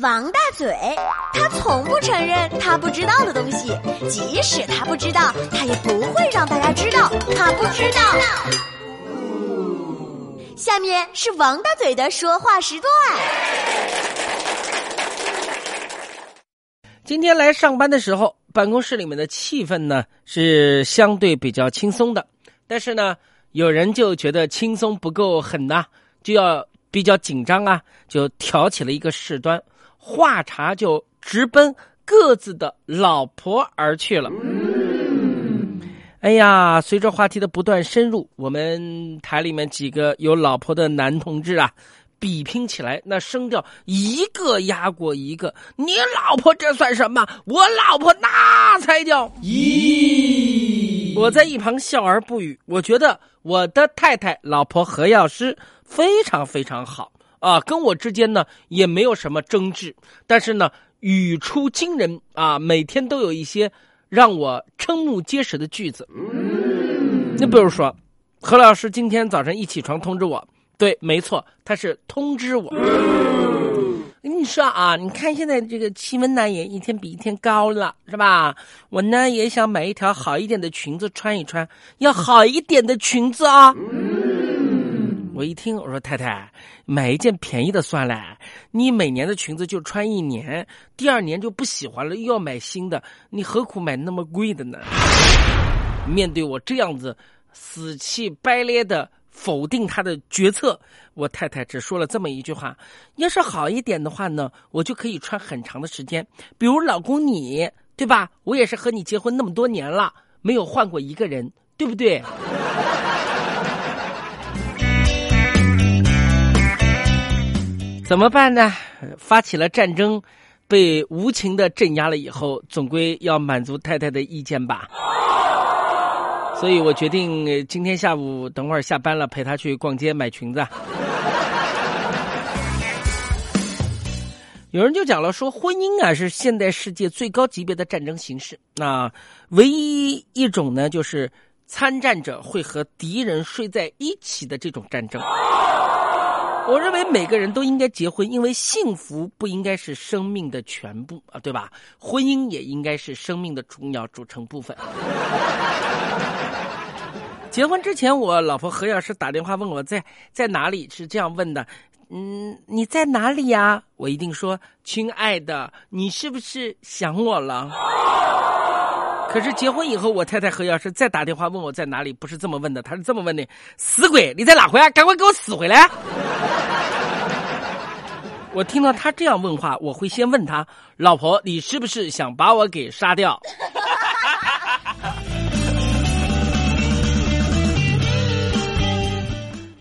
王大嘴，他从不承认他不知道的东西，即使他不知道，他也不会让大家知道他不知道。下面是王大嘴的说话时段。今天来上班的时候，办公室里面的气氛呢是相对比较轻松的，但是呢，有人就觉得轻松不够狠呐，就要比较紧张啊，就挑起了一个事端。话茬就直奔各自的老婆而去了。哎呀，随着话题的不断深入，我们台里面几个有老婆的男同志啊，比拼起来，那声调一个压过一个。你老婆这算什么？我老婆那才叫咦！我在一旁笑而不语。我觉得我的太太老婆何药师非常非常好。啊，跟我之间呢也没有什么争执，但是呢语出惊人啊，每天都有一些让我瞠目结舌的句子。你比如说，何老师今天早晨一起床通知我，对，没错，他是通知我。跟你说啊，你看现在这个气温呢也一天比一天高了，是吧？我呢也想买一条好一点的裙子穿一穿，要好一点的裙子啊。我一听，我说太太，买一件便宜的算了。你每年的裙子就穿一年，第二年就不喜欢了，又要买新的，你何苦买那么贵的呢？面对我这样子死气白咧的否定他的决策，我太太只说了这么一句话：要是好一点的话呢，我就可以穿很长的时间。比如老公你，对吧？我也是和你结婚那么多年了，没有换过一个人，对不对？怎么办呢？发起了战争，被无情的镇压了以后，总归要满足太太的意见吧。所以我决定今天下午等会儿下班了，陪她去逛街买裙子。有人就讲了，说婚姻啊是现代世界最高级别的战争形式，那唯一一种呢，就是参战者会和敌人睡在一起的这种战争。我认为每个人都应该结婚，因为幸福不应该是生命的全部啊，对吧？婚姻也应该是生命的重要组成部分。结婚之前，我老婆何老师打电话问我在在哪里，是这样问的：“嗯，你在哪里呀？”我一定说：“亲爱的，你是不是想我了？”可是结婚以后，我太太何老师再打电话问我在哪里，不是这么问的，她是这么问的：“死鬼，你在哪回啊？赶快给我死回来！”我听到他这样问话，我会先问他：“老婆，你是不是想把我给杀掉？”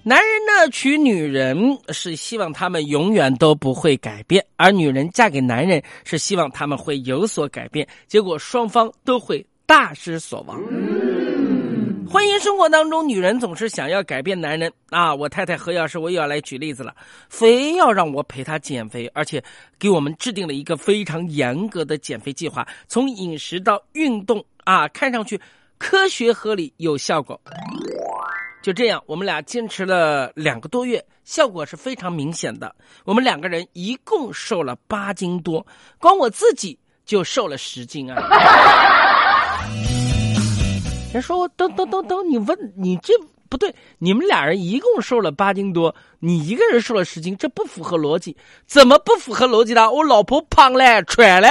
男人呢娶女人是希望他们永远都不会改变，而女人嫁给男人是希望他们会有所改变，结果双方都会大失所望。婚姻生活当中，女人总是想要改变男人啊！我太太何老师，我又要来举例子了，非要让我陪她减肥，而且给我们制定了一个非常严格的减肥计划，从饮食到运动啊，看上去科学合理有效果。就这样，我们俩坚持了两个多月，效果是非常明显的。我们两个人一共瘦了八斤多，光我自己就瘦了十斤啊！人说：“等等等等，你问你这不对，你们俩人一共瘦了八斤多，你一个人瘦了十斤，这不符合逻辑。怎么不符合逻辑的？我老婆胖嘞，喘嘞。”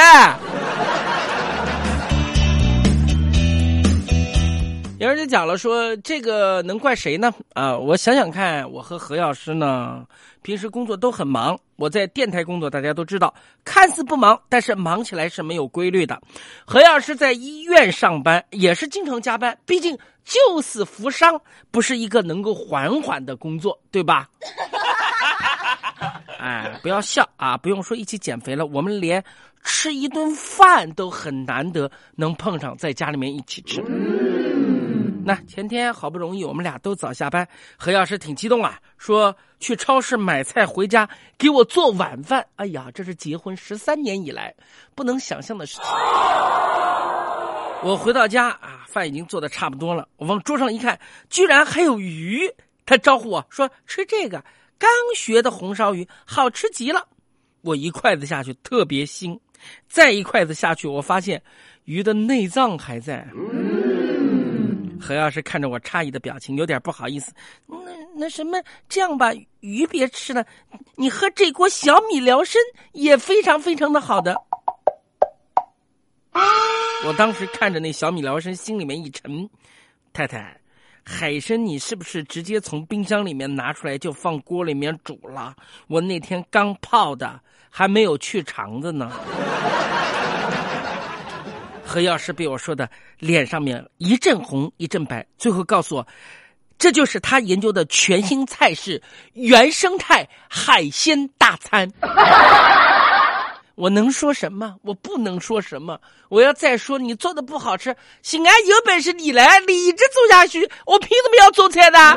有人就讲了，说这个能怪谁呢？啊，我想想看，我和何老师呢，平时工作都很忙。我在电台工作，大家都知道，看似不忙，但是忙起来是没有规律的。何老师在医院上班，也是经常加班，毕竟救死扶伤不是一个能够缓缓的工作，对吧？哎，不要笑啊！不用说一起减肥了，我们连吃一顿饭都很难得能碰上，在家里面一起吃。那前天好不容易我们俩都早下班，何老师挺激动啊，说去超市买菜回家给我做晚饭。哎呀，这是结婚十三年以来不能想象的事情。我回到家啊，饭已经做的差不多了，我往桌上一看，居然还有鱼。他招呼我说：“吃这个刚学的红烧鱼，好吃极了。”我一筷子下去特别腥，再一筷子下去，我发现鱼的内脏还在。何老师看着我诧异的表情，有点不好意思。那那什么，这样吧，鱼别吃了，你喝这锅小米辽参也非常非常的好的。我当时看着那小米辽参，心里面一沉。太太，海参你是不是直接从冰箱里面拿出来就放锅里面煮了？我那天刚泡的，还没有去肠子呢。何药师被我说的脸上面一阵红一阵白，最后告诉我，这就是他研究的全新菜式——原生态海鲜大餐。我能说什么？我不能说什么。我要再说你做的不好吃，行啊，有本事你来，你一直做下去，我凭什么要做菜呢？